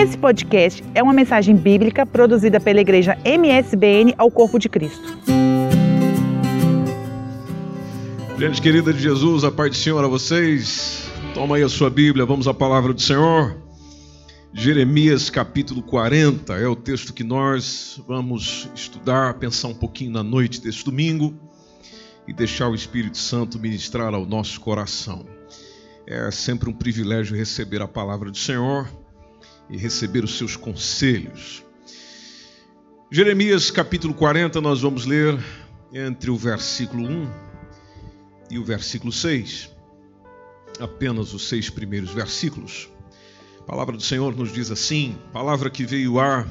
Esse podcast é uma mensagem bíblica produzida pela igreja MSBN ao Corpo de Cristo. Gente querida de Jesus, a paz do Senhor a vocês. Toma aí a sua Bíblia, vamos à palavra do Senhor. Jeremias capítulo 40 é o texto que nós vamos estudar, pensar um pouquinho na noite deste domingo e deixar o Espírito Santo ministrar ao nosso coração. É sempre um privilégio receber a palavra do Senhor e receber os seus conselhos. Jeremias capítulo 40, nós vamos ler entre o versículo 1 e o versículo 6, apenas os seis primeiros versículos. A palavra do Senhor nos diz assim: palavra que veio a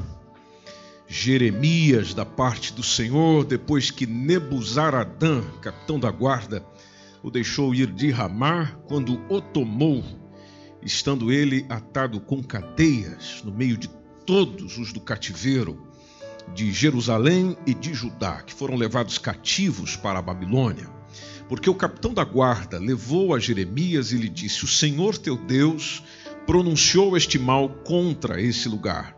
Jeremias da parte do Senhor, depois que Nebuzaradã, capitão da guarda, o deixou ir de Ramar, quando o tomou estando ele atado com cadeias no meio de todos os do cativeiro de Jerusalém e de Judá, que foram levados cativos para a Babilônia. Porque o capitão da guarda levou a Jeremias e lhe disse: O Senhor teu Deus pronunciou este mal contra esse lugar.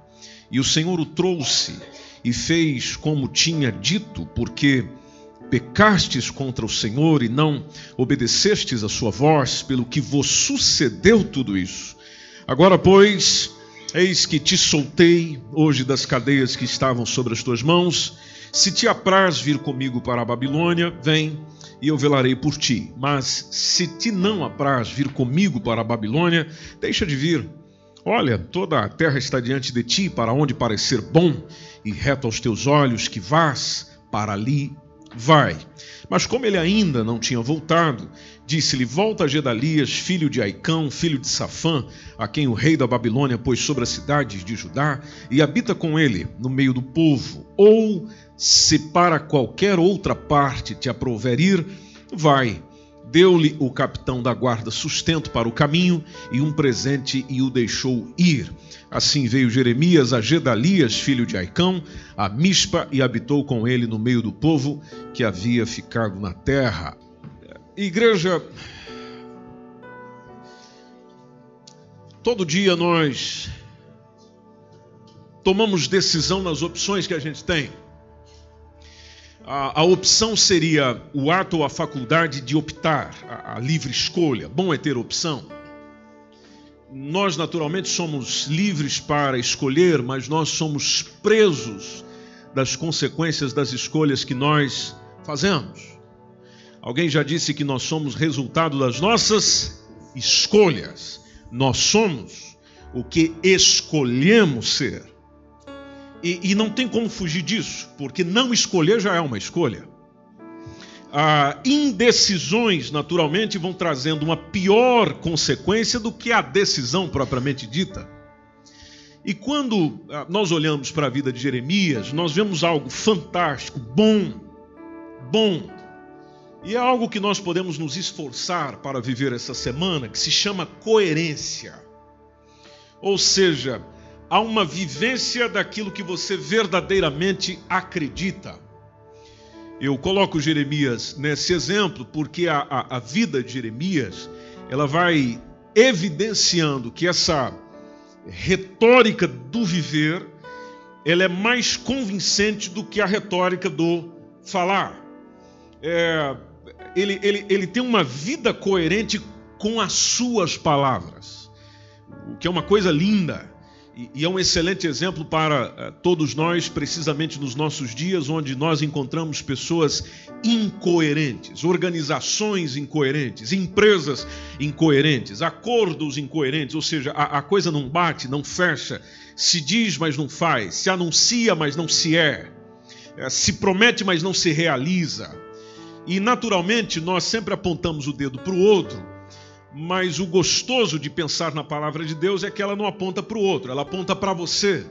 E o Senhor o trouxe e fez como tinha dito, porque pecastes contra o Senhor e não obedecestes a sua voz, pelo que vos sucedeu tudo isso. Agora, pois, eis que te soltei hoje das cadeias que estavam sobre as tuas mãos. Se te apraz vir comigo para a Babilônia, vem e eu velarei por ti. Mas se te não apraz vir comigo para a Babilônia, deixa de vir. Olha, toda a terra está diante de ti, para onde parecer bom e reto aos teus olhos, que vás para ali Vai. Mas como ele ainda não tinha voltado, disse-lhe: Volta a Gedalias, filho de Aicão, filho de Safã, a quem o rei da Babilônia pôs sobre as cidades de Judá, e habita com ele no meio do povo. Ou, se para qualquer outra parte te aprouver ir, vai Deu-lhe o capitão da guarda sustento para o caminho e um presente e o deixou ir. Assim veio Jeremias a Gedalias, filho de Aicão, a Mispa e habitou com ele no meio do povo que havia ficado na terra. Igreja, todo dia nós tomamos decisão nas opções que a gente tem a, a, opção seria o ato ou a faculdade de optar, a, a livre escolha. Bom é ter opção. Nós, naturalmente, somos livres para escolher, mas nós somos presos das consequências das escolhas que nós fazemos. Alguém já disse que nós somos resultado das nossas escolhas. Nós somos o que escolhemos ser. E, e, não tem como fugir disso, porque não escolher já é uma escolha. Ah, indecisões, naturalmente, vão trazendo uma pior consequência do que a decisão propriamente dita. E quando ah, nós olhamos para a vida de Jeremias, nós vemos algo fantástico, bom, bom. E é algo que nós podemos nos esforçar para viver essa semana, que se chama coerência. Ou seja, a uma vivência daquilo que você verdadeiramente acredita. Eu coloco Jeremias nesse exemplo porque a, a, a vida de Jeremias ela vai evidenciando que essa retórica do viver ela é mais convincente do que a retórica do falar. É, ele, ele, ele tem uma vida coerente com as suas palavras, o que é uma coisa linda. E é um excelente exemplo para eh, todos nós, precisamente nos nossos dias, onde nós encontramos pessoas incoerentes, organizações incoerentes, empresas incoerentes, acordos incoerentes, ou seja, a, a coisa não bate, não fecha, se diz, mas não faz, se anuncia, mas não se é, é se promete, mas não se realiza. E naturalmente nós sempre apontamos o dedo para o outro mas o gostoso de pensar na palavra de Deus é que ela não aponta para o outro, ela aponta para você.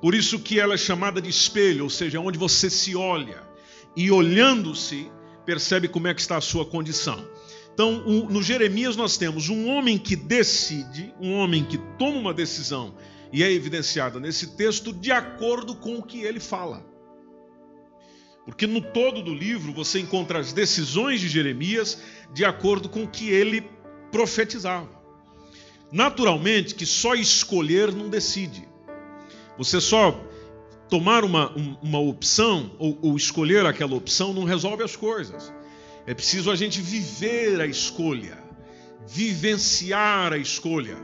Por isso que ela é chamada de espelho, ou seja, onde você se olha e olhando-se percebe como é que está a sua condição. Então, no Jeremias nós temos um homem que decide, um homem que toma uma decisão e é evidenciada nesse texto de acordo com o que ele fala. Porque no todo do livro você encontra as decisões de Jeremias de acordo com o que ele profetizava. Naturalmente que só escolher não decide. Você só tomar uma, uma opção ou, ou escolher aquela opção não resolve as coisas. É preciso a gente viver a escolha, vivenciar a escolha.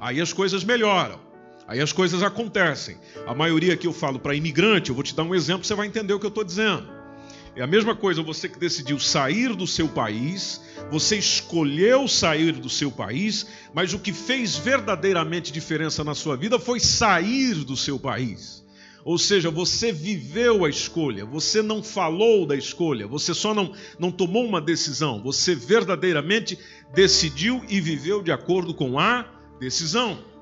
Aí as coisas melhoram. Aí as coisas acontecem. A maioria que eu falo para imigrante, eu vou te dar um exemplo, você vai entender o que eu estou dizendo. É a mesma coisa você que decidiu sair do seu país, você escolheu sair do seu país, mas o que fez verdadeiramente diferença na sua vida foi sair do seu país. Ou seja, você viveu a escolha, você não falou da escolha, você só não, não tomou uma decisão, você verdadeiramente decidiu e viveu de acordo com a decisão.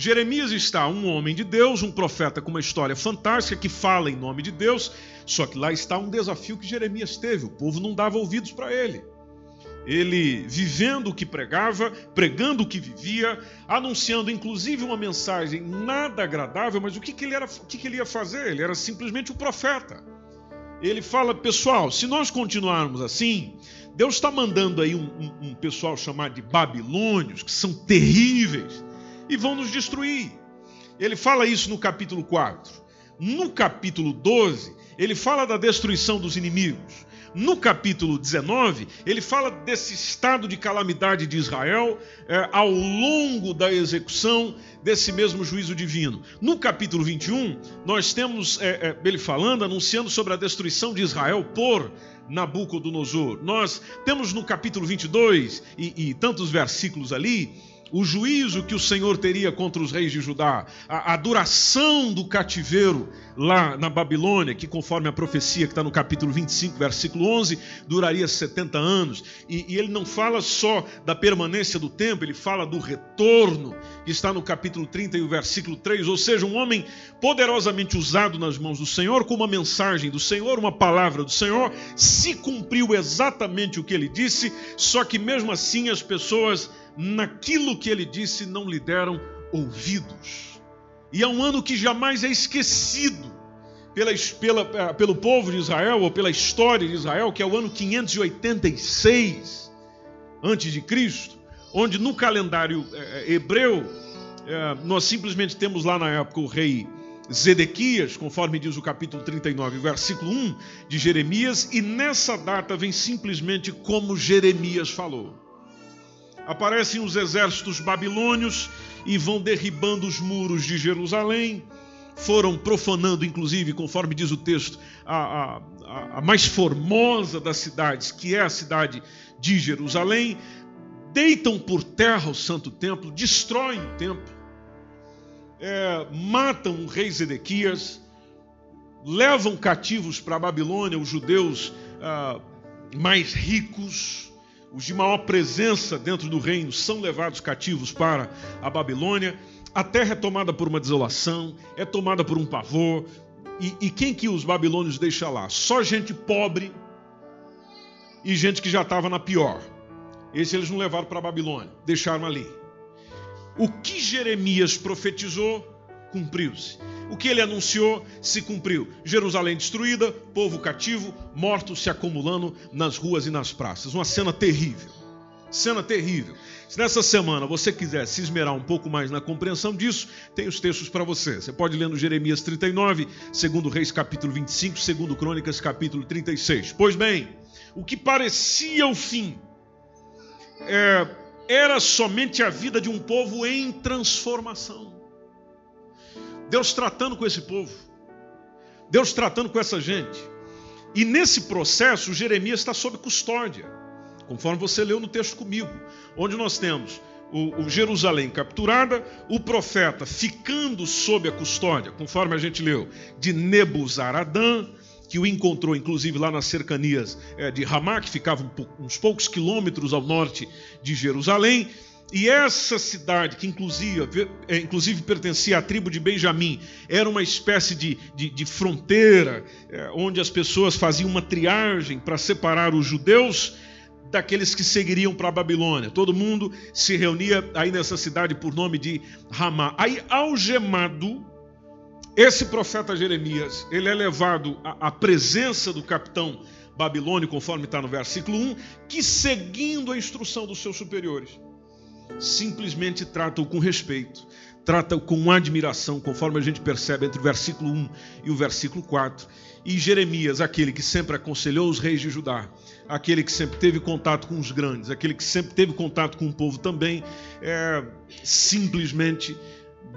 Jeremias está um homem de Deus, um profeta com uma história fantástica que fala em nome de Deus, só que lá está um desafio que Jeremias teve: o povo não dava ouvidos para ele. Ele vivendo o que pregava, pregando o que vivia, anunciando inclusive uma mensagem nada agradável, mas o que, que ele, era, o que, que ele ia fazer? Ele era simplesmente o um profeta. Ele fala, pessoal, se nós continuarmos assim, Deus está mandando aí um, um, um pessoal chamado de babilônios, que são terríveis e vão nos destruir. Ele fala isso no capítulo 4. No capítulo 12, ele fala da destruição dos inimigos. No capítulo 19, ele fala desse estado de calamidade de Israel é, ao longo da execução desse mesmo juízo divino. No capítulo 21, nós temos é, é, ele falando, anunciando sobre a destruição de Israel por Nabucodonosor. Nós temos no capítulo 22 e, e tantos versículos ali o juízo que o Senhor teria contra os reis de Judá, a, a, duração do cativeiro lá na Babilônia, que conforme a profecia que está no capítulo 25, versículo 11, duraria 70 anos. E, e, ele não fala só da permanência do tempo, ele fala do retorno, que está no capítulo 30 e o versículo 3, ou seja, um homem poderosamente usado nas mãos do Senhor, com uma mensagem do Senhor, uma palavra do Senhor, se cumpriu exatamente o que ele disse, só que mesmo assim as pessoas naquilo que ele disse não lhe deram ouvidos. E é um ano que jamais é esquecido pela, pela, eh, pelo povo de Israel ou pela história de Israel, que é o ano 586 antes de Cristo, onde no calendário é, hebreu é, nós simplesmente temos lá na época o rei Zedequias, conforme diz o capítulo 39, versículo 1 de Jeremias, e nessa data vem simplesmente como Jeremias falou aparecem os exércitos babilônios e vão derribando os muros de Jerusalém. Foram profanando, inclusive, conforme diz o texto, a, a, a mais formosa das cidades, que é a cidade de Jerusalém. Deitam por terra o santo templo, destroem o templo, é, matam o rei Zedequias, levam cativos para a Babilônia os judeus ah, mais ricos, os de maior presença dentro do reino são levados cativos para a Babilônia. A terra é tomada por uma desolação, é tomada por um pavor. E, e quem que os babilônios deixam lá? Só gente pobre e gente que já estava na pior. Esse eles não levaram para a Babilônia, deixaram ali. O que Jeremias profetizou, cumpriu-se. O que ele anunciou se cumpriu. Jerusalém destruída, povo cativo, mortos se acumulando nas ruas e nas praças. Uma cena terrível. Cena terrível. Se nessa semana você quiser se esmerar um pouco mais na compreensão disso, tem os textos para você. Você pode ler no Jeremias 39, segundo Reis capítulo 25, segundo Crônicas capítulo 36. Pois bem, o que parecia o fim é, era somente a vida de um povo em transformação. Deus tratando com esse povo, Deus tratando com essa gente. E nesse processo, Jeremias está sob custódia, conforme você leu no texto comigo, onde nós temos o, o, Jerusalém capturada, o profeta ficando sob a custódia, conforme a gente leu, de Nebuzaradã, que o encontrou inclusive lá nas cercanias é, de Ramá, que ficava uns poucos quilômetros ao norte de Jerusalém, e essa cidade, que inclusive, é, inclusive pertencia à tribo de Benjamim, era uma espécie de, de, de fronteira, é, onde as pessoas faziam uma triagem para separar os judeus daqueles que seguiriam para a Babilônia. Todo mundo se reunia aí nessa cidade por nome de Ramá. Aí, algemado, esse profeta Jeremias, ele é levado à, à presença do capitão babilônico, conforme está no versículo 1, que seguindo a instrução dos seus superiores simplesmente trata-o com respeito, trata-o com admiração, conforme a gente percebe entre o versículo 1 e o versículo 4. E Jeremias, aquele que sempre aconselhou os reis de Judá, aquele que sempre teve contato com os grandes, aquele que sempre teve contato com o povo também, é, simplesmente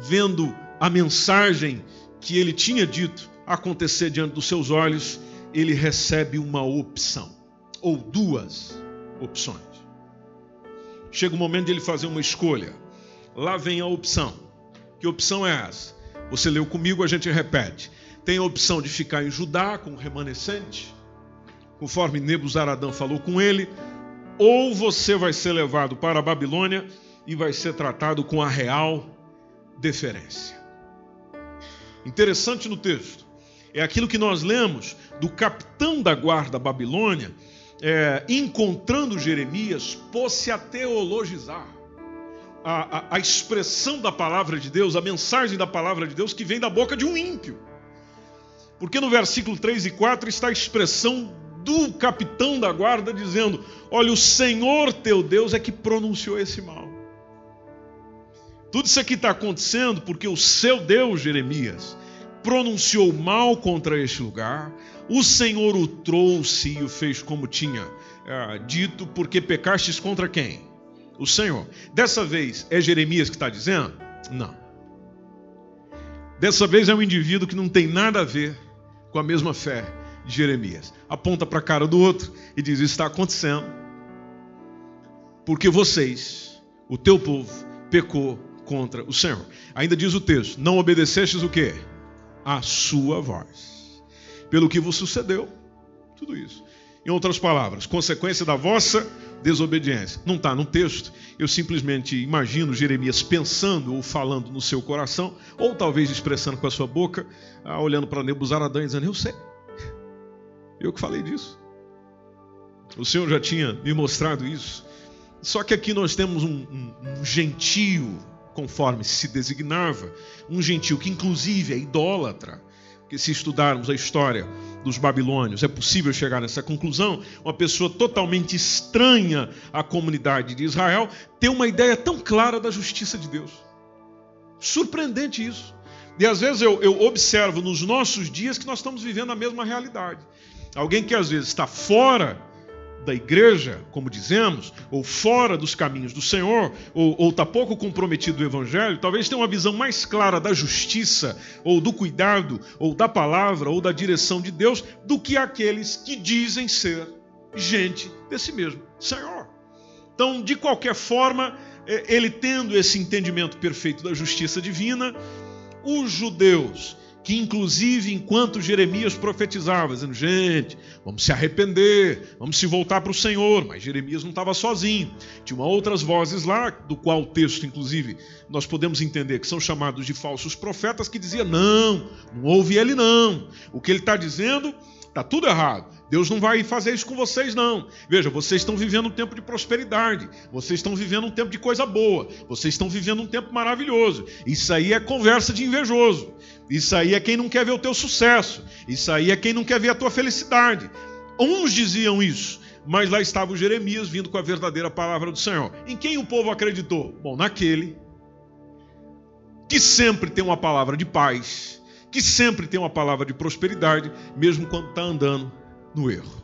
vendo a mensagem que ele tinha dito acontecer diante dos seus olhos, ele recebe uma opção, ou duas opções. Chega o momento de ele fazer uma escolha. Lá vem a opção. Que opção é essa? Você leu comigo, a gente repete. Tem a opção de ficar em Judá com o remanescente, conforme Nebuzaradã falou com ele, ou você vai ser levado para a Babilônia e vai ser tratado com a real deferência. Interessante no texto é aquilo que nós lemos do capitão da guarda babilônia, é, encontrando Jeremias, pôs-se a teologizar. A, a, a, expressão da palavra de Deus, a mensagem da palavra de Deus que vem da boca de um ímpio. Porque no versículo 3 e 4 está a expressão do capitão da guarda dizendo: Olha, o Senhor teu Deus é que pronunciou esse mal. Tudo isso aqui está acontecendo porque o seu Deus, Jeremias, pronunciou mal contra este lugar, o Senhor o trouxe e o fez como tinha é, dito, porque pecastes contra quem? O Senhor. Dessa vez é Jeremias que está dizendo? Não. Dessa vez é um indivíduo que não tem nada a ver com a mesma fé de Jeremias. Aponta para a cara do outro e diz: Isso está acontecendo porque vocês, o teu povo, pecou contra o Senhor. Ainda diz o texto: Não obedecestes o quê? A sua voz. Pelo que vos sucedeu, tudo isso. Em outras palavras, consequência da vossa desobediência. Não está no texto. Eu simplesmente imagino Jeremias pensando ou falando no seu coração, ou talvez expressando com a sua boca, ah, olhando para Nebuzaradã e dizendo: Eu sei. Eu que falei disso. O Senhor já tinha me mostrado isso. Só que aqui nós temos um, um, um gentio conforme se designava, um gentil que inclusive é idólatra, que se estudarmos a história dos babilônios, é possível chegar nessa conclusão, uma pessoa totalmente estranha à comunidade de Israel ter uma ideia tão clara da justiça de Deus. Surpreendente isso. E às vezes eu, eu observo nos nossos dias que nós estamos vivendo a mesma realidade. Alguém que às vezes está fora da igreja, como dizemos, ou fora dos caminhos do Senhor, ou está pouco comprometido do Evangelho, talvez tenha uma visão mais clara da justiça, ou do cuidado, ou da palavra, ou da direção de Deus, do que aqueles que dizem ser gente desse mesmo Senhor. Então, de qualquer forma, é, ele tendo esse entendimento perfeito da justiça divina, os judeus que inclusive enquanto Jeremias profetizava, dizendo: gente, vamos se arrepender, vamos se voltar para o Senhor. Mas Jeremias não estava sozinho, tinha outras vozes lá, do qual o texto, inclusive, nós podemos entender que são chamados de falsos profetas, que dizia: não, não ouve ele não. O que ele está dizendo está tudo errado. Deus não vai fazer isso com vocês, não. Veja, vocês estão vivendo um tempo de prosperidade, vocês estão vivendo um tempo de coisa boa, vocês estão vivendo um tempo maravilhoso. Isso aí é conversa de invejoso. Isso aí é quem não quer ver o teu sucesso. Isso aí é quem não quer ver a tua felicidade. Uns diziam isso, mas lá estava o Jeremias vindo com a verdadeira palavra do Senhor. Em quem o povo acreditou? Bom, naquele que sempre tem uma palavra de paz, que sempre tem uma palavra de prosperidade, mesmo quando está andando no erro.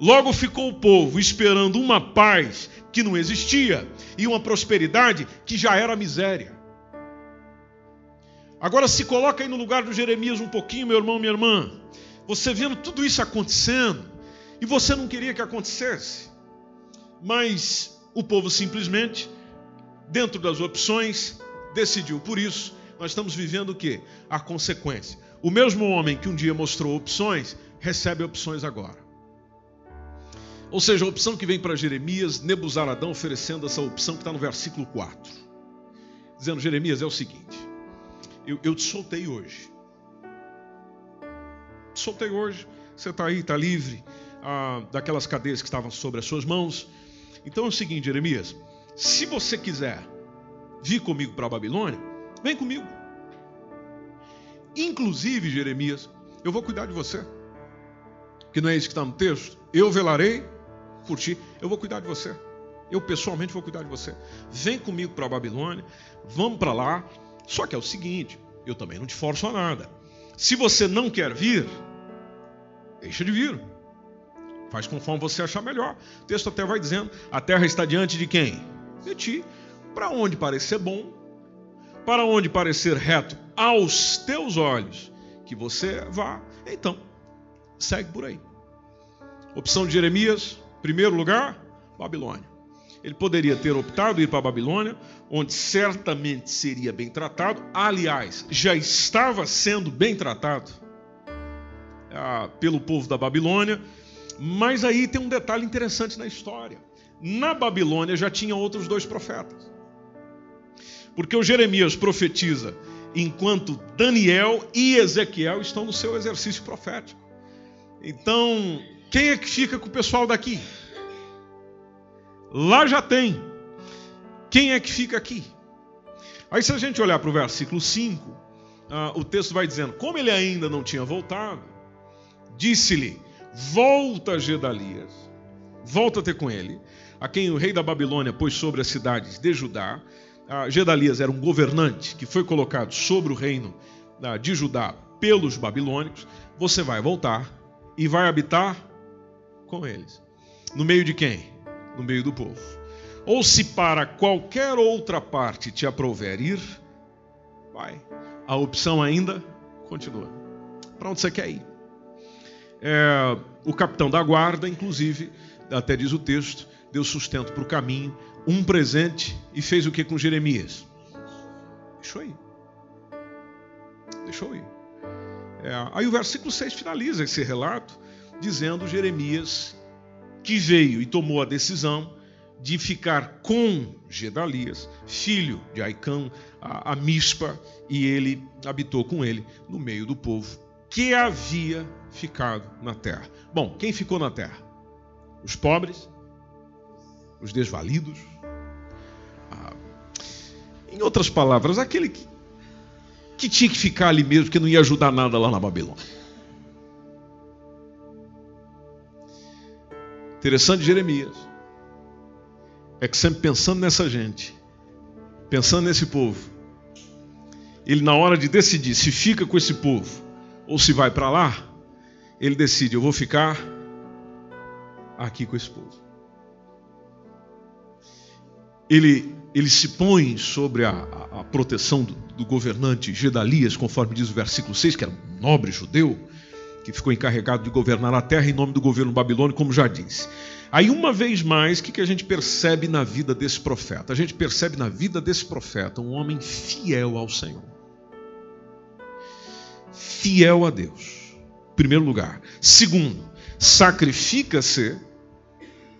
Logo ficou o povo esperando uma paz que não existia e uma prosperidade que já era miséria. Agora se coloca aí no lugar do Jeremias um pouquinho, meu irmão, minha irmã. Você vendo tudo isso acontecendo e você não queria que acontecesse. Mas o povo simplesmente, dentro das opções, decidiu. Por isso, nós estamos vivendo o que? A consequência. O mesmo homem que um dia mostrou opções, recebe opções agora. Ou seja, a opção que vem para Jeremias, Nebuzaradão oferecendo essa opção que está no versículo 4. Dizendo, Jeremias, é o seguinte, eu, eu te soltei hoje. Te soltei hoje, você está aí, está livre ah, daquelas cadeias que estavam sobre as suas mãos. Então é o seguinte, Jeremias, se você quiser vir comigo para a Babilônia, vem comigo. Inclusive, Jeremias, eu vou cuidar de você que não é isso que está no texto? Eu velarei por ti, eu vou cuidar de você. Eu pessoalmente vou cuidar de você. Vem comigo para a Babilônia, vamos para lá. Só que é o seguinte, eu também não te forço a nada. Se você não quer vir, deixa de vir. Faz conforme você achar melhor. O texto até vai dizendo: a terra está diante de quem? De ti. Para onde parecer bom, para onde parecer reto aos teus olhos, que você vá. Então, segue por aí. Opção de Jeremias, primeiro lugar, Babilônia. Ele poderia ter optado ir para a Babilônia, onde certamente seria bem tratado. Aliás, já estava sendo bem tratado ah, pelo povo da Babilônia. Mas aí tem um detalhe interessante na história. Na Babilônia já tinha outros dois profetas. Porque o Jeremias profetiza enquanto Daniel e Ezequiel estão no seu exercício profético. Então, quem é que fica com o pessoal daqui? Lá já tem. Quem é que fica aqui? Aí, se a gente olhar para o versículo 5, ah, o texto vai dizendo: Como ele ainda não tinha voltado, disse-lhe: Volta, Gedalias, volta ter com ele, a quem o rei da Babilônia pôs sobre as cidades de Judá. Ah, Gedalias era um governante que foi colocado sobre o reino ah, de Judá pelos babilônicos. Você vai voltar e vai habitar com eles. No meio de quem? No meio do povo. Ou se para qualquer outra parte te aprouver ir, vai. A opção ainda continua. Para onde você quer ir? É, o capitão da guarda, inclusive, até diz o texto, deu sustento para o caminho, um presente e fez o que com Jeremias? Deixou ir. Deixou ir. É, aí o versículo 6 finaliza esse relato dizendo Jeremias que veio e tomou a decisão de ficar com Gedalias, filho de Aicão, a, a Mispa, e ele habitou com ele no meio do povo que havia ficado na terra. Bom, quem ficou na terra? Os pobres, os desvalidos. Ah, em outras palavras, aquele que, que tinha que ficar ali mesmo, que não ia ajudar nada lá na Babilônia. Interessante Jeremias. É que sempre pensando nessa gente, pensando nesse povo, ele na hora de decidir se fica com esse povo ou se vai para lá, ele decide: eu vou ficar aqui com esse povo. Ele, ele se põe sobre a, a, proteção do, do, governante Gedalias, conforme diz o versículo 6, que era um nobre judeu, que ficou encarregado de governar a terra em nome do governo babilônico, como já disse. Aí, uma vez mais, o que, que a gente percebe na vida desse profeta? A gente percebe na vida desse profeta um homem fiel ao Senhor fiel a Deus. Primeiro lugar. Segundo, sacrifica-se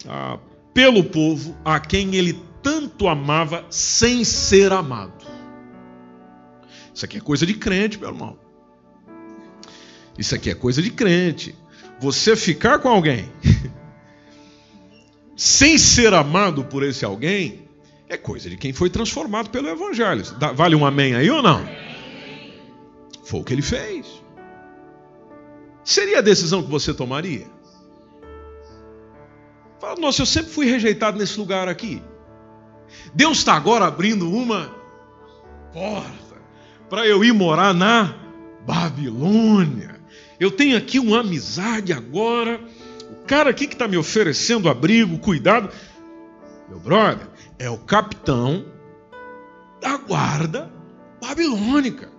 ah, pelo povo a quem ele tanto amava sem ser amado. Isso aqui é coisa de crente, meu irmão. Isso aqui é coisa de crente. Você ficar com alguém sem ser amado por esse alguém é coisa de quem foi transformado pelo Evangelho. Vale um amém aí ou não? Foi o que ele fez. Seria a decisão que você tomaria? Fala, nossa, eu sempre fui rejeitado nesse lugar aqui. Deus está agora abrindo uma porta para eu ir morar na Babilônia. Eu tenho aqui uma amizade agora. O cara aqui que está me oferecendo abrigo, cuidado. Meu brother, é o capitão da guarda babilônica.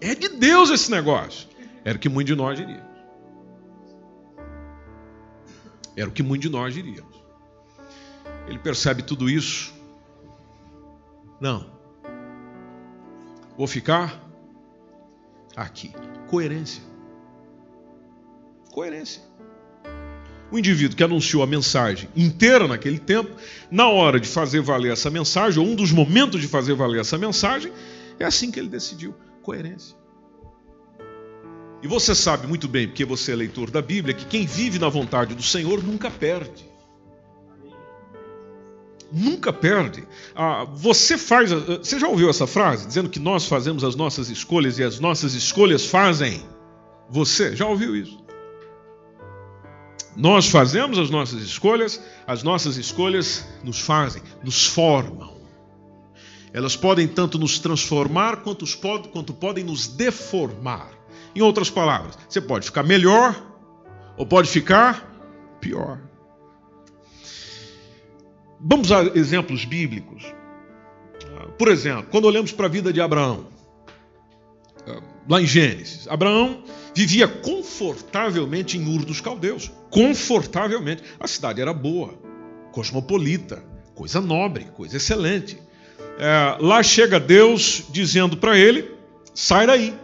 É de Deus esse negócio. Era o que muitos de nós diríamos. Era o que muitos de nós diríamos. Ele percebe tudo isso. Não. Vou ficar aqui. Coerência. Coerência. O indivíduo que anunciou a mensagem inteira naquele tempo, na hora de fazer valer essa mensagem, ou um dos momentos de fazer valer essa mensagem, é assim que ele decidiu coerência. E você sabe muito bem, porque você é leitor da Bíblia, que quem vive na vontade do Senhor nunca perde. Nunca perde. Ah, você faz. Você já ouviu essa frase? Dizendo que nós fazemos as nossas escolhas e as nossas escolhas fazem você. Já ouviu isso? Nós fazemos as nossas escolhas, as nossas escolhas nos fazem, nos formam. Elas podem tanto nos transformar quanto, quanto podem nos deformar. Em outras palavras, você pode ficar melhor ou pode ficar pior. Vamos a exemplos bíblicos. Por exemplo, quando olhamos para a vida de Abraão, lá em Gênesis, Abraão vivia confortavelmente em Ur dos Caldeus. Confortavelmente. A cidade era boa, cosmopolita, coisa nobre, coisa excelente. É, lá chega Deus dizendo para ele: sai daí.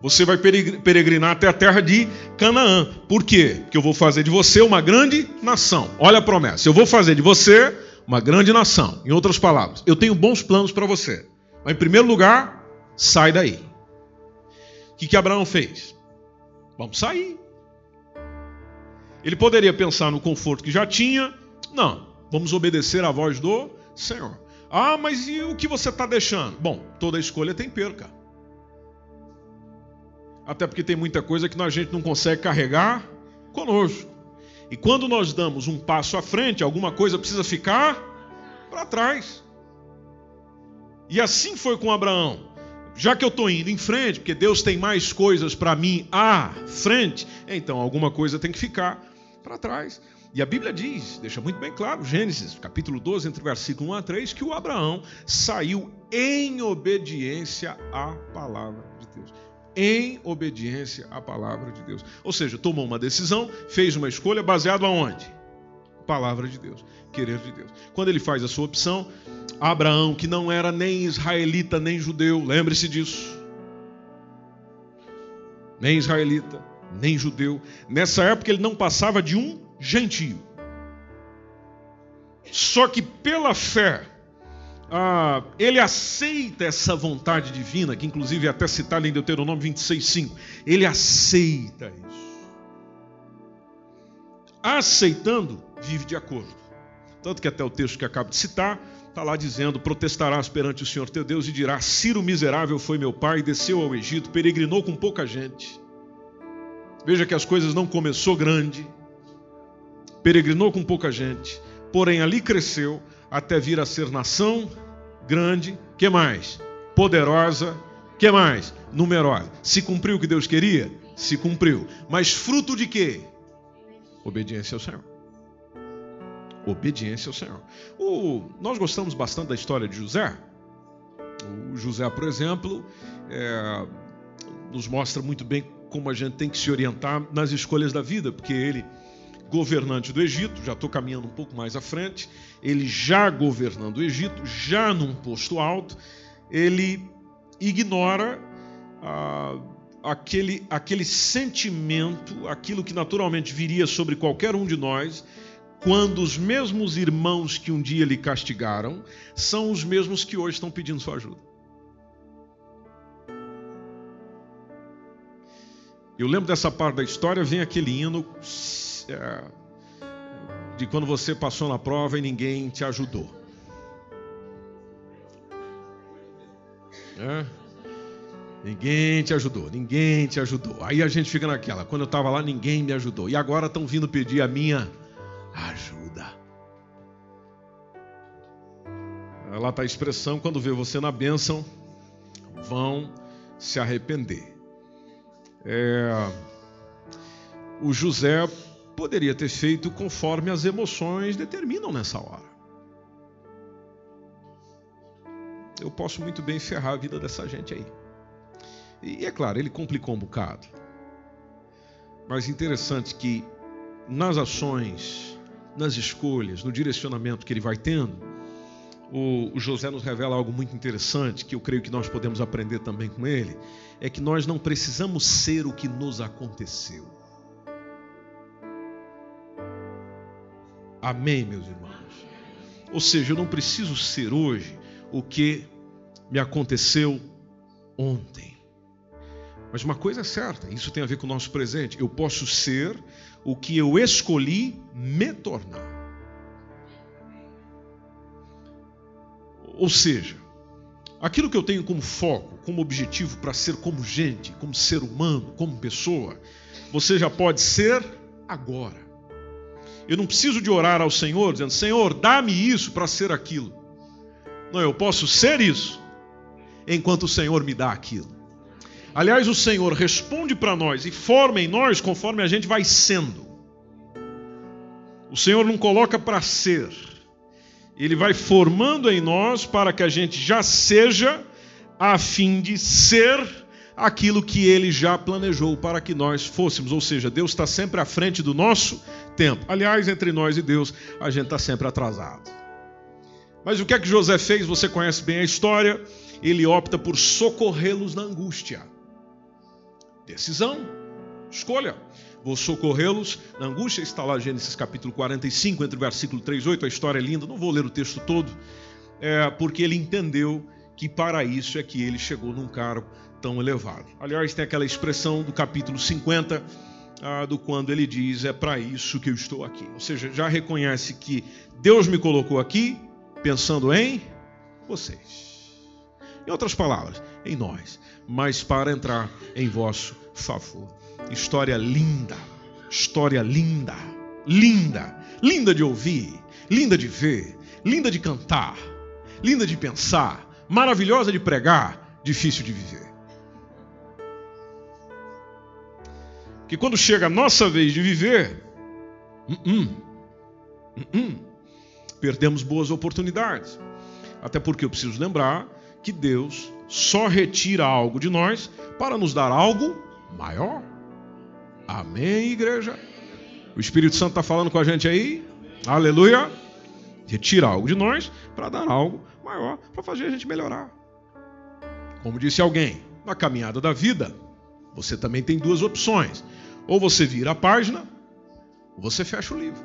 Você vai peregrinar até a terra de Canaã. Por quê? Porque eu vou fazer de você uma grande nação. Olha a promessa. Eu vou fazer de você uma grande nação. Em outras palavras, eu tenho bons planos para você. Mas em primeiro lugar, sai daí. O que, que Abraão fez? Vamos sair. Ele poderia pensar no conforto que já tinha. Não, vamos obedecer à voz do Senhor. Ah, mas e o que você está deixando? Bom, toda escolha tem perca. Até porque tem muita coisa que a gente não consegue carregar conosco. E quando nós damos um passo à frente, alguma coisa precisa ficar para trás. E assim foi com Abraão. Já que eu estou indo em frente, porque Deus tem mais coisas para mim à frente, então alguma coisa tem que ficar para trás. E a Bíblia diz, deixa muito bem claro, Gênesis, capítulo 12, entre versículo 1 a 3, que o Abraão saiu em obediência à palavra de Deus em obediência à palavra de Deus. Ou seja, tomou uma decisão, fez uma escolha baseado aonde? Palavra de Deus, querer de Deus. Quando ele faz a sua opção, Abraão, que não era nem israelita nem judeu, lembre-se disso. Nem israelita, nem judeu. Nessa época ele não passava de um gentio. Só que pela fé, ah, ele aceita essa vontade divina, que inclusive é até citada em Deuteronômio 26,5. Ele aceita isso. Aceitando, vive de acordo. Tanto que até o texto que acabo de citar, está lá dizendo: Protestarás perante o Senhor teu Deus e dirás: Ciro miserável foi meu pai, desceu ao Egito, peregrinou com pouca gente. Veja que as coisas não começou grande, peregrinou com pouca gente, porém ali cresceu até vir a ser nação grande, que mais? Poderosa, que mais? Numerosa. Se cumpriu o que Deus queria? Se cumpriu. Mas fruto de quê? Obediência ao Senhor. Obediência ao Senhor. O, nós gostamos bastante da história de José. O José, por exemplo, é, nos mostra muito bem como a gente tem que se orientar nas escolhas da vida, porque ele governante do Egito, já estou caminhando um pouco mais à frente, ele já governando o Egito, já num posto alto, ele ignora ah, aquele, aquele sentimento, aquilo que naturalmente viria sobre qualquer um de nós, quando os mesmos irmãos que um dia lhe castigaram são os mesmos que hoje estão pedindo sua ajuda. Eu lembro dessa parte da história, vem aquele hino é, de quando você passou na prova e ninguém te ajudou. É? Ninguém te ajudou, ninguém te ajudou. Aí a gente fica naquela, quando eu estava lá, ninguém me ajudou. E agora estão vindo pedir a minha ajuda. Lá está a expressão, quando vê você na bênção, vão se arrepender. É, o José poderia ter feito conforme as emoções determinam nessa hora. Eu posso muito bem ferrar a vida dessa gente aí. E é claro, ele complicou um bocado. Mas interessante que nas ações, nas escolhas, no direcionamento que ele vai tendo, o, José nos revela algo muito interessante que eu creio que nós podemos aprender também com ele: é que nós não precisamos ser o que nos aconteceu. Amém, meus irmãos? Ou seja, eu não preciso ser hoje o que me aconteceu ontem. Mas uma coisa é certa, isso tem a ver com o nosso presente. Eu posso ser o que eu escolhi me tornar. Ou seja, aquilo que eu tenho como foco, como objetivo para ser como gente, como ser humano, como pessoa, você já pode ser agora. Eu não preciso de orar ao Senhor dizendo: Senhor, dá-me isso para ser aquilo. Não, eu posso ser isso enquanto o Senhor me dá aquilo. Aliás, o Senhor responde para nós e forma em nós conforme a gente vai sendo. O Senhor não coloca para ser, Ele vai formando em nós para que a gente já seja, a fim de ser aquilo que Ele já planejou para que nós fôssemos. Ou seja, Deus está sempre à frente do nosso tempo. Aliás, entre nós e Deus, a gente está sempre atrasado. Mas o que é que José fez? Você conhece bem a história. Ele opta por socorrê-los na angústia. Decisão, escolha. Vou socorrê-los na angústia. Está lá Gênesis capítulo 45, entre o versículo 3 e 8. A história é linda, não vou ler o texto todo, é, porque ele entendeu que para isso é que ele chegou num cargo tão elevado. Aliás, tem aquela expressão do capítulo 50, ah, do quando ele diz: É para isso que eu estou aqui. Ou seja, já reconhece que Deus me colocou aqui pensando em vocês. Em outras palavras, em nós, mas para entrar em vosso favor. História linda, história linda, linda, linda de ouvir, linda de ver, linda de cantar, linda de pensar, maravilhosa de pregar, difícil de viver. Que quando chega a nossa vez de viver, uh -uh, uh perdemos boas oportunidades. Até porque eu preciso lembrar que Deus só retira algo de nós para nos dar algo maior. Amém, igreja? O Espírito Santo está falando com a gente aí? Aleluia! Retira algo de nós para dar algo maior, para fazer a gente melhorar. Como disse alguém, na caminhada da vida, você também tem duas opções. Ou você vira a página, ou você fecha o livro.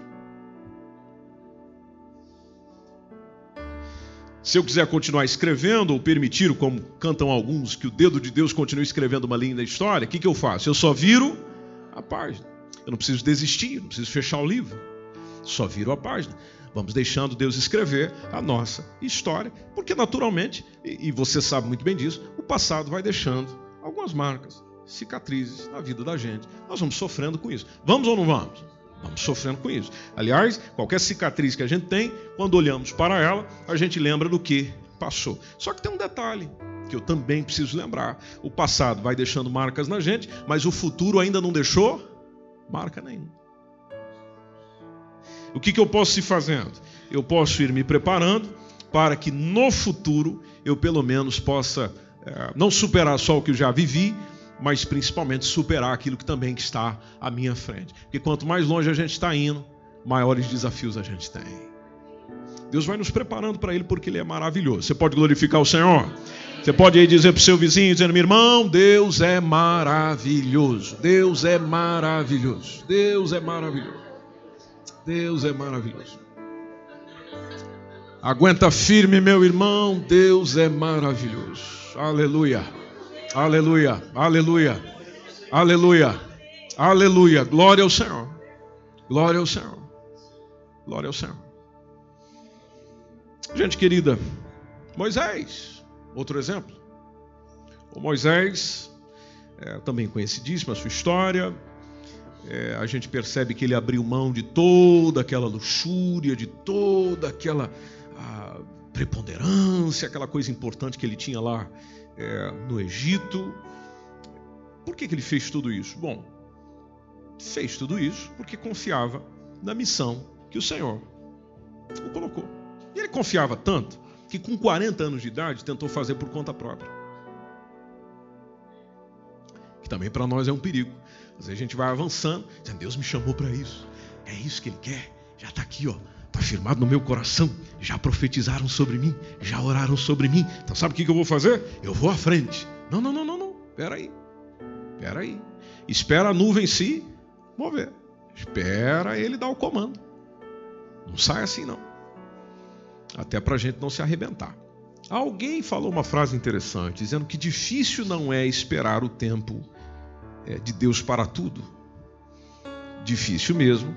Se eu quiser continuar escrevendo, ou permitir, como cantam alguns, que o dedo de Deus continue escrevendo uma linda história, o que, que eu faço? Eu só viro a página. Eu não preciso desistir, não preciso fechar o livro. Só viro a página. Vamos deixando Deus escrever a nossa história, porque naturalmente, e você sabe muito bem disso, o passado vai deixando algumas marcas, cicatrizes na vida da gente. Nós vamos sofrendo com isso. Vamos ou não vamos? Vamos sofrendo com isso. Aliás, qualquer cicatriz que a gente tem, quando olhamos para ela, a gente lembra do que passou. Só que tem um detalhe que eu também preciso lembrar: o passado vai deixando marcas na gente, mas o futuro ainda não deixou marca nenhuma. O que, que eu posso ir fazendo? Eu posso ir me preparando para que no futuro eu pelo menos possa é, não superar só o que eu já vivi, mas principalmente superar aquilo que também está à minha frente. Porque quanto mais longe a gente está indo, maiores desafios a gente tem. Deus vai nos preparando para Ele porque Ele é maravilhoso. Você pode glorificar o Senhor? Você pode aí dizer para o seu vizinho, dizendo, meu irmão, Deus é maravilhoso. Deus é maravilhoso. Deus é maravilhoso. Deus é maravilhoso. Aguenta firme, meu irmão. Deus é maravilhoso. Aleluia. Aleluia, aleluia, aleluia, aleluia. Glória ao Senhor. Glória ao Senhor. Glória ao Senhor. Gente querida, Moisés, outro exemplo. O Moisés, é, também conhecidíssimo a sua história. É, a gente percebe que ele abriu mão de toda aquela luxúria, de toda aquela preponderância, aquela coisa importante que ele tinha lá é, no Egito. Por que, que ele fez tudo isso? Bom, fez tudo isso porque confiava na missão que o Senhor o colocou. E ele confiava tanto que com 40 anos de idade tentou fazer por conta própria. Que também para nós é um perigo. Às vezes a gente vai avançando, dizendo, Deus me chamou para isso. É isso que Ele quer. Já está aqui, ó. Está firmado no meu coração. Já profetizaram sobre mim, já oraram sobre mim. Então sabe o que eu vou fazer? Eu vou à frente. Não, não, não, não, não. Espera aí. Espera aí. Espera a nuvem se mover. Espera ele dar o comando. Não sai assim não. Até para a gente não se arrebentar. Alguém falou uma frase interessante, dizendo que difícil não é esperar o tempo é, de Deus para tudo. Difícil mesmo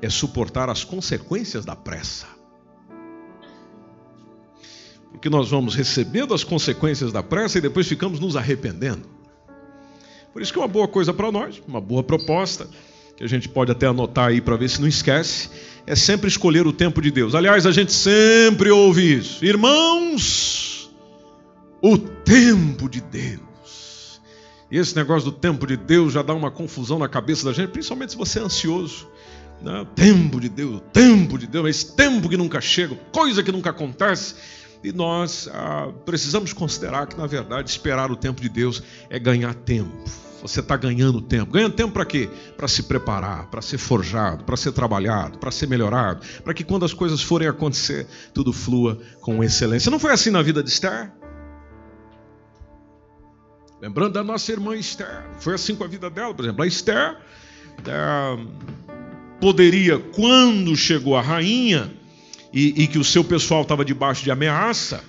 é suportar as consequências da pressa. Porque nós vamos recebendo as consequências da pressa e depois ficamos nos arrependendo. Por isso que é uma boa coisa para nós, uma boa proposta, que a gente pode até anotar aí para ver se não esquece, é sempre escolher o tempo de Deus. Aliás, a gente sempre ouve isso. Irmãos, o tempo de Deus. E esse negócio do tempo de Deus já dá uma confusão na cabeça da gente, principalmente se você é ansioso. Né? Tempo de Deus, tempo de Deus, esse tempo que nunca chega, coisa que nunca acontece. E nós ah, precisamos considerar que, na verdade, esperar o tempo de Deus é ganhar tempo. Você está ganhando tempo. Ganhando tempo para quê? Para se preparar, para ser forjado, para ser trabalhado, para ser melhorado, para que quando as coisas forem acontecer, tudo flua com excelência. Não foi assim na vida de Esther? Lembrando da nossa irmã Esther, foi assim com a vida dela, por exemplo. A Esther poderia, quando chegou a rainha, e, e que o seu pessoal estava debaixo de ameaça,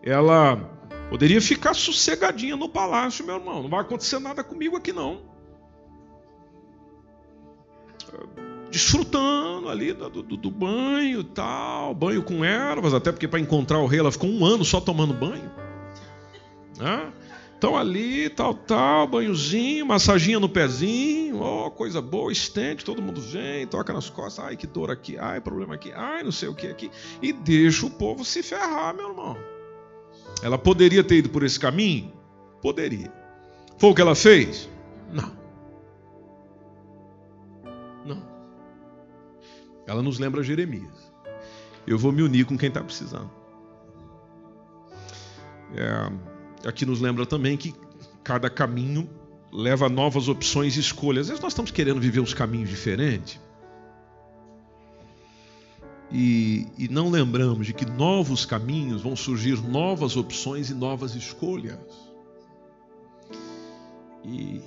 ela poderia ficar sossegadinha no palácio, meu irmão. Não vai acontecer nada comigo aqui, não. Desfrutando ali do, do, do banho tal, banho com ervas, até porque para encontrar o rei ela ficou um ano só tomando banho. Né? Então ali, tal, tal, banhozinho, massaginha no pezinho, ó, oh, coisa boa, estende, todo mundo vem, toca nas costas, ai que dor aqui, ai problema aqui, ai não sei o que aqui, e deixa o povo se ferrar, meu irmão. Ela poderia ter ido por esse caminho? Poderia. Foi o que ela fez? Não. Não. Ela nos lembra Jeremias. Eu vou me unir com quem está precisando. É, aqui nos lembra também que cada caminho leva a novas opções e escolhas. Às vezes nós estamos querendo viver uns caminhos diferentes. E, e, não lembramos de que novos caminhos vão surgir novas opções e novas escolhas. E,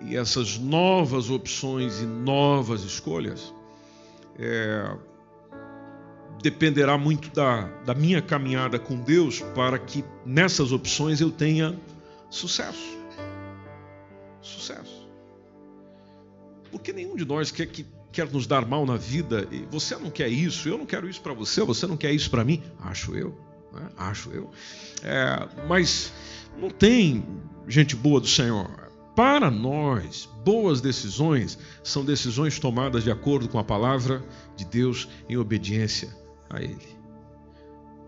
e essas novas opções e novas escolhas é, dependerá muito da, da minha caminhada com Deus para que nessas opções eu tenha sucesso. Sucesso. Porque nenhum de nós quer, que, quer nos dar mal na vida. E você não quer isso, eu não quero isso para você, você não quer isso para mim. Acho eu. Né? Acho eu. É, mas não tem gente boa do Senhor. Para nós, boas decisões são decisões tomadas de acordo com a palavra de Deus em obediência a ele.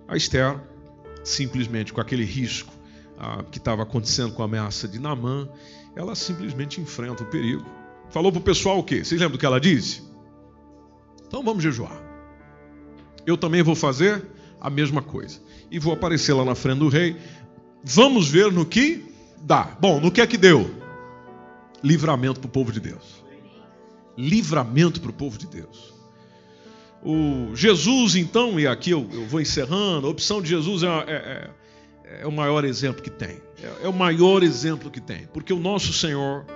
A Esther, simplesmente com aquele risco ah, que estava acontecendo com a ameaça de Namã, ela simplesmente enfrenta o perigo. Falou para o pessoal o quê? Vocês lembram do que ela disse? Então vamos jejuar. Eu também vou fazer a mesma coisa. E vou aparecer lá na frente do rei. Vamos ver no que dá. Bom, no que é que deu? Livramento para o povo de Deus. Livramento para o povo de Deus. O Jesus, então, e aqui eu, eu vou encerrando, a opção de Jesus é, é, é, é o maior exemplo que tem. É, é, o maior exemplo que tem. Porque o nosso Senhor,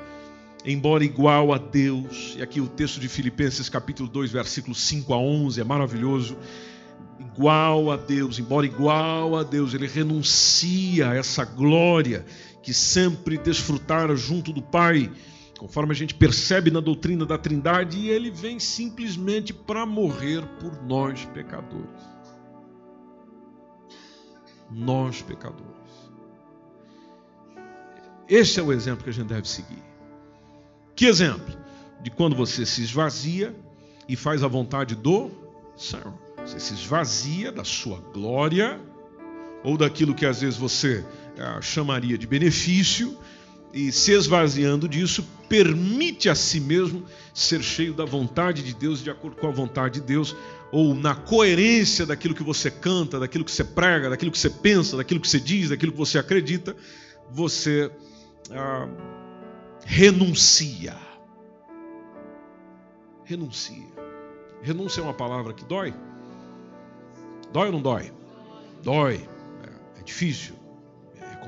embora igual a Deus, e aqui o texto de Filipenses, capítulo 2, versículos 5 a 11, é maravilhoso. Igual a Deus, embora igual a Deus, ele renuncia a essa glória que sempre desfrutara junto do Pai conforme a gente percebe na doutrina da Trindade, e ele vem simplesmente para morrer por nós pecadores. Nós pecadores. Esse é o exemplo que a gente deve seguir. Que exemplo? De quando você se esvazia e faz a vontade do Senhor. Você se esvazia da sua glória, ou daquilo que às vezes você ah, chamaria de benefício, e se esvaziando disso, permite a si mesmo ser cheio da vontade de Deus, de acordo com a vontade de Deus, ou na coerência daquilo que você canta, daquilo que você prega, daquilo que você pensa, daquilo que você diz, daquilo que você acredita, você ah, renuncia. Renuncia. Renúncia é uma palavra que dói? Dói ou não dói? Dói. É, é difícil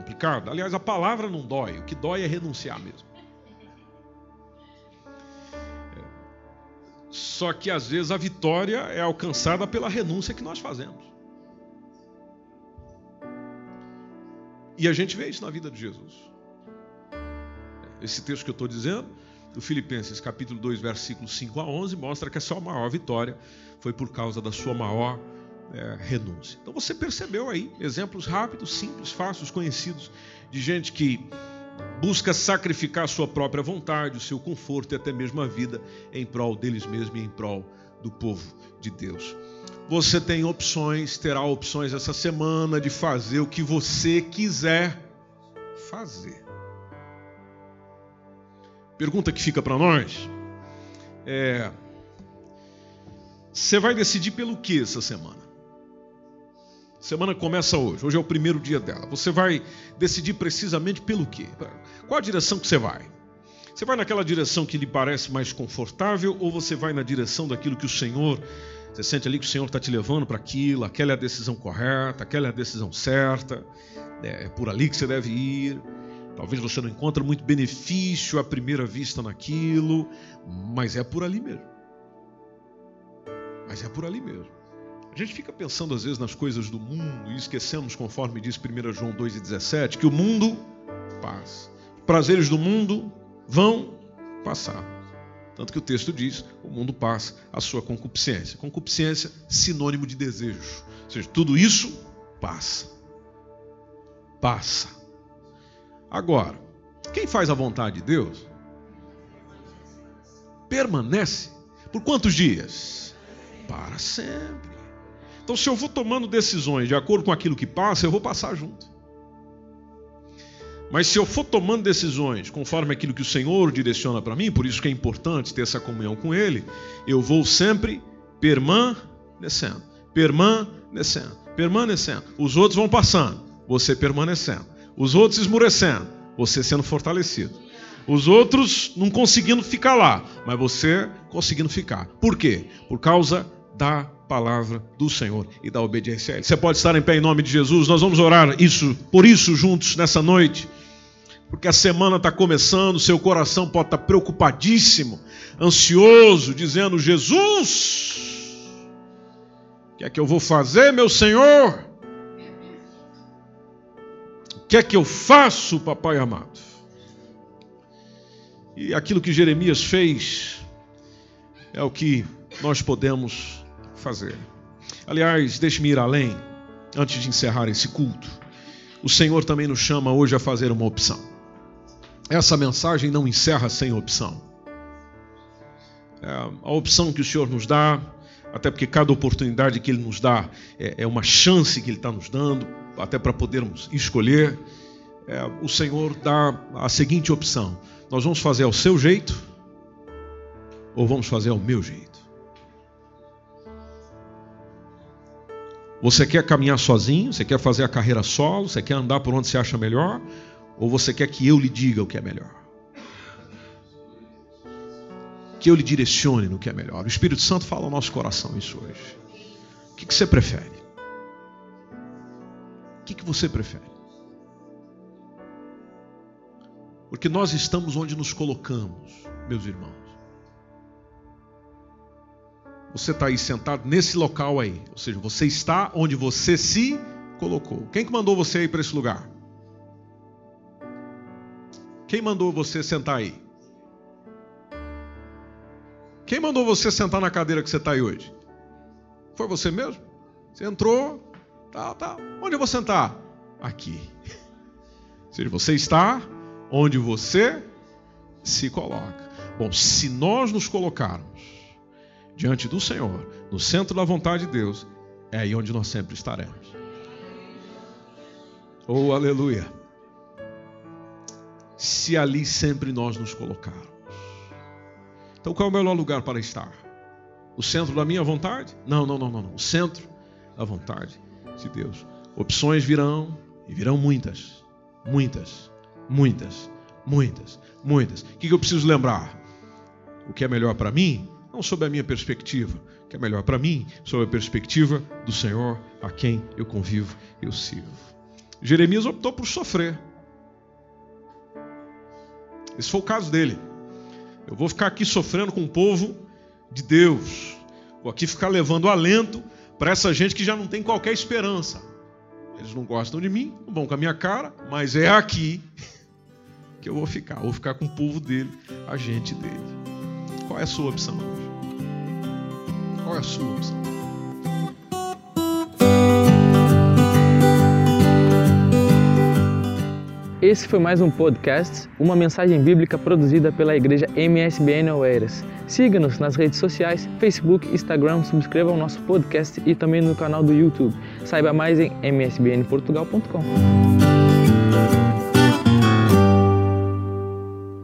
complicado. Aliás, a palavra não dói, o que dói é renunciar mesmo. É. Só que às vezes a vitória é alcançada pela renúncia que nós fazemos. E a gente vê isso na vida de Jesus. Esse texto que eu estou dizendo, do Filipenses capítulo 2, versículos 5 a 11, mostra que a sua maior vitória foi por causa da sua maior é, renúncia. Então você percebeu aí exemplos rápidos, simples, fáceis, conhecidos de gente que busca sacrificar a sua própria vontade, o seu conforto e até mesmo a vida em prol deles mesmos e em prol do povo de Deus. Você tem opções, terá opções essa semana de fazer o que você quiser fazer. Pergunta que fica para nós é: você vai decidir pelo que essa semana? Semana começa hoje, hoje é o primeiro dia dela. Você vai decidir precisamente pelo quê? Qual a direção que você vai? Você vai naquela direção que lhe parece mais confortável ou você vai na direção daquilo que o Senhor, você sente ali que o Senhor está te levando para aquilo, aquela é a decisão correta, aquela é a decisão certa, é, é por ali que você deve ir. Talvez você não encontre muito benefício à primeira vista naquilo, mas é por ali mesmo. Mas é por ali mesmo. A gente fica pensando às vezes nas coisas do mundo e esquecemos, conforme diz 1 João 2,17, que o mundo passa. Prazeres do mundo vão passar. Tanto que o texto diz: o mundo passa, a sua concupiscência. Concupiscência, sinônimo de desejo. Ou seja, tudo isso passa. Passa. Agora, quem faz a vontade de Deus permanece por quantos dias? Para sempre. Então, se eu vou tomando decisões de acordo com aquilo que passa, eu vou passar junto. Mas se eu for tomando decisões conforme aquilo que o Senhor direciona para mim, por isso que é importante ter essa comunhão com Ele, eu vou sempre permanecendo, permanecendo, permanecendo. Os outros vão passando, você permanecendo. Os outros esmurecendo, você sendo fortalecido. Os outros não conseguindo ficar lá, mas você conseguindo ficar. Por quê? Por causa da palavra do Senhor e da obediência a Ele. Você pode estar em pé em nome de Jesus. Nós vamos orar isso por isso juntos nessa noite. Porque a semana está começando, seu coração pode estar preocupadíssimo, ansioso, dizendo: Jesus, o que é que eu vou fazer, meu Senhor? Que é que eu faço, papai amado? E aquilo que Jeremias fez é o que nós podemos fazer. Aliás, deixe-me ir além, antes de encerrar esse culto. O Senhor também nos chama hoje a fazer uma opção. Essa mensagem não encerra sem opção. É a opção que o Senhor nos dá, até porque cada oportunidade que Ele nos dá é, é uma chance que Ele está nos dando, até para podermos escolher. É, o Senhor dá a seguinte opção: nós vamos fazer ao seu jeito ou vamos fazer ao meu jeito. Você quer caminhar sozinho? Você quer fazer a carreira solo? Você quer andar por onde você acha melhor? Ou você quer que eu lhe diga o que é melhor? Que eu lhe direcione no que é melhor. O Espírito Santo fala ao nosso coração isso hoje. O que, você prefere? O que você prefere? Porque nós estamos onde nos colocamos, meus irmãos. Você está aí sentado nesse local aí. Ou seja, você está onde você se colocou. Quem que mandou você ir para esse lugar? Quem mandou você sentar aí? Quem mandou você sentar na cadeira que você está aí hoje? Foi você mesmo? Você entrou, tá, tá. Onde eu vou sentar? Aqui. Ou seja, você está onde você se coloca. Bom, se nós nos colocarmos diante do Senhor, no centro da vontade de Deus, é aí onde nós sempre estaremos. Oh, aleluia. Se ali sempre nós nos colocarmos. Então, qual é o melhor lugar para estar? O centro da minha vontade? Não, não, não, não, não. O centro da vontade de Deus. Opções virão, e virão muitas, muitas, muitas, muitas, muitas. O que eu preciso lembrar? O que é melhor para mim não sob a minha perspectiva, que é melhor para mim, sob a perspectiva do Senhor a quem eu convivo eu sirvo. Jeremias optou por sofrer. Esse foi o caso dele. Eu vou ficar aqui sofrendo com o povo de Deus. Vou aqui ficar levando alento para essa gente que já não tem qualquer esperança. Eles não gostam de mim, não vão com a minha cara, mas é aqui que eu vou ficar. vou ficar com o povo dele, a gente dele. Qual é a sua opção hoje? Qual é a sua opção? Esse foi mais um podcast, uma mensagem bíblica produzida pela igreja MSBN Oeiras. Siga-nos nas redes sociais, Facebook, Instagram, subscreva o nosso podcast e também no canal do YouTube. Saiba mais em msbnportugal.com.